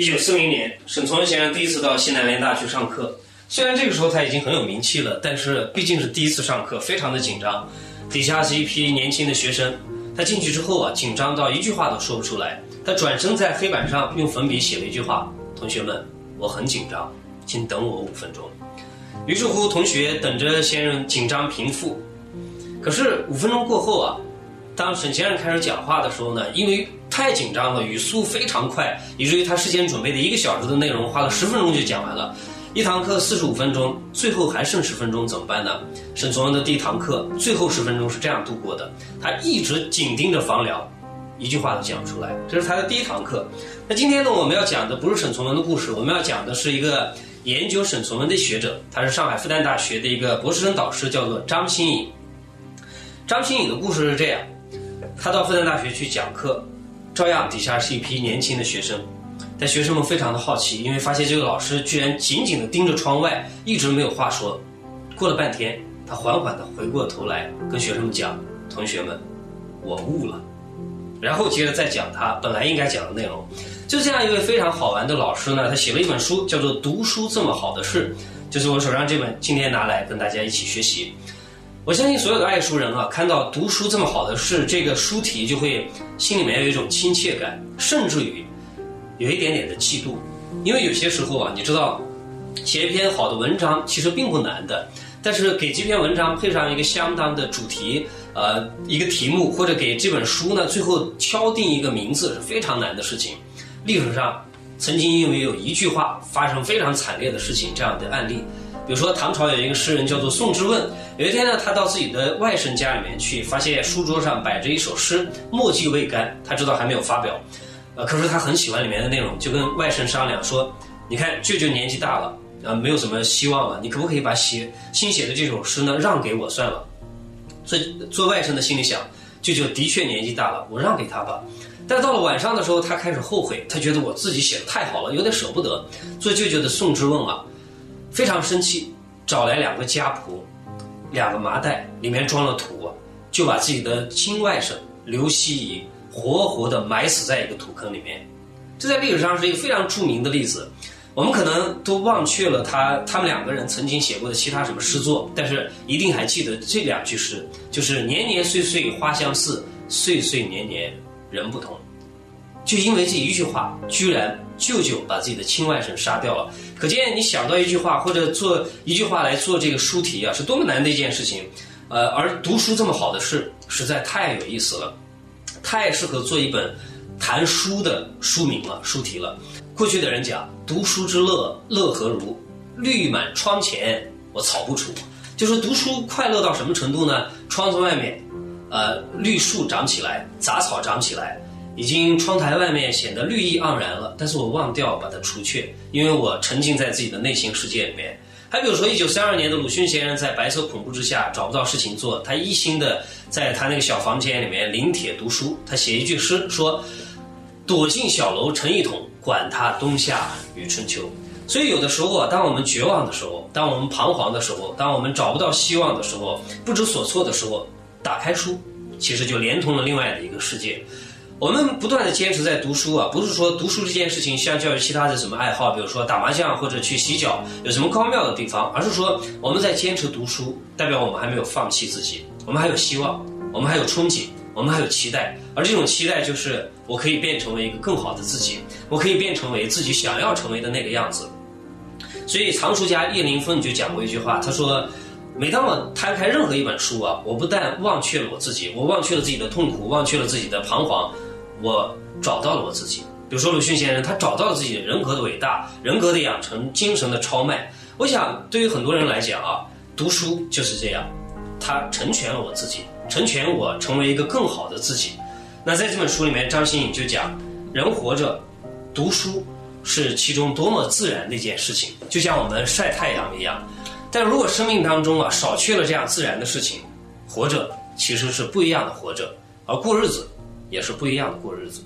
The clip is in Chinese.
一九四零年，沈从文先生第一次到西南联大去上课。虽然这个时候他已经很有名气了，但是毕竟是第一次上课，非常的紧张。底下是一批年轻的学生，他进去之后啊，紧张到一句话都说不出来。他转身在黑板上用粉笔写了一句话：“同学们，我很紧张，请等我五分钟。”于是乎，同学等着先生紧张平复。可是五分钟过后啊，当沈先生开始讲话的时候呢，因为太紧张了，语速非常快，以至于他事先准备的一个小时的内容，花了十分钟就讲完了。一堂课四十五分钟，最后还剩十分钟，怎么办呢？沈从文的第一堂课最后十分钟是这样度过的，他一直紧盯着房梁，一句话都讲不出来。这是他的第一堂课。那今天呢，我们要讲的不是沈从文的故事，我们要讲的是一个研究沈从文的学者，他是上海复旦大学的一个博士生导师，叫做张新颖。张新颖的故事是这样，他到复旦大学去讲课，照样底下是一批年轻的学生，但学生们非常的好奇，因为发现这个老师居然紧紧地盯着窗外，一直没有话说。过了半天，他缓缓地回过头来，跟学生们讲：“同学们，我悟了。”然后接着再讲他本来应该讲的内容。就这样一位非常好玩的老师呢，他写了一本书，叫做《读书这么好的事》，就是我手上这本，今天拿来跟大家一起学习。我相信所有的爱书人啊，看到读书这么好的事，这个书题就会心里面有一种亲切感，甚至于有一点点的嫉妒。因为有些时候啊，你知道，写一篇好的文章其实并不难的，但是给这篇文章配上一个相当的主题，呃，一个题目，或者给这本书呢最后敲定一个名字是非常难的事情。历史上曾经因为有一句话发生非常惨烈的事情，这样的案例。比如说，唐朝有一个诗人叫做宋之问。有一天呢，他到自己的外甥家里面去，发现书桌上摆着一首诗，墨迹未干。他知道还没有发表，呃，可是他很喜欢里面的内容，就跟外甥商量说：“你看，舅舅年纪大了，呃，没有什么希望了，你可不可以把写新写的这首诗呢让给我算了？”所以，做外甥的心里想，舅舅的确年纪大了，我让给他吧。但到了晚上的时候，他开始后悔，他觉得我自己写的太好了，有点舍不得。做舅舅的宋之问啊。非常生气，找来两个家仆，两个麻袋，里面装了土，就把自己的亲外甥刘希夷活活的埋死在一个土坑里面。这在历史上是一个非常著名的例子。我们可能都忘却了他他们两个人曾经写过的其他什么诗作，但是一定还记得这两句诗，就是“年年岁岁花相似，岁岁年年人不同”。就因为这一句话，居然舅舅把自己的亲外甥杀掉了。可见你想到一句话或者做一句话来做这个书题啊，是多么难的一件事情。呃，而读书这么好的事，实在太有意思了，太适合做一本谈书的书名了、书题了。过去的人讲，读书之乐，乐何如？绿满窗前，我草不除。就说读书快乐到什么程度呢？窗子外面，呃，绿树长起来，杂草长起来。已经窗台外面显得绿意盎然了，但是我忘掉把它除却，因为我沉浸在自己的内心世界里面。还比如说，一九三二年的鲁迅先生在白色恐怖之下找不到事情做，他一心的在他那个小房间里面临帖读书。他写一句诗说：“躲进小楼成一统，管他冬夏与春秋。”所以有的时候啊，当我们绝望的时候，当我们彷徨的时候，当我们找不到希望的时候，不知所措的时候，打开书，其实就连通了另外的一个世界。我们不断的坚持在读书啊，不是说读书这件事情相较于其他的什么爱好，比如说打麻将或者去洗脚，有什么高妙的地方，而是说我们在坚持读书，代表我们还没有放弃自己，我们还有希望，我们还有憧憬，我们还有期待，而这种期待就是我可以变成为一个更好的自己，我可以变成为自己想要成为的那个样子。所以藏书家叶灵风就讲过一句话，他说。每当我摊开任何一本书啊，我不但忘却了我自己，我忘却了自己的痛苦，忘却了自己的彷徨。我找到了我自己，比如说鲁迅先生，他找到了自己人格的伟大、人格的养成、精神的超迈。我想，对于很多人来讲啊，读书就是这样，他成全了我自己，成全我成为一个更好的自己。那在这本书里面，张新颖就讲，人活着，读书是其中多么自然的一件事情，就像我们晒太阳一样。但如果生命当中啊少去了这样自然的事情，活着其实是不一样的活着，而过日子。也是不一样的过日子。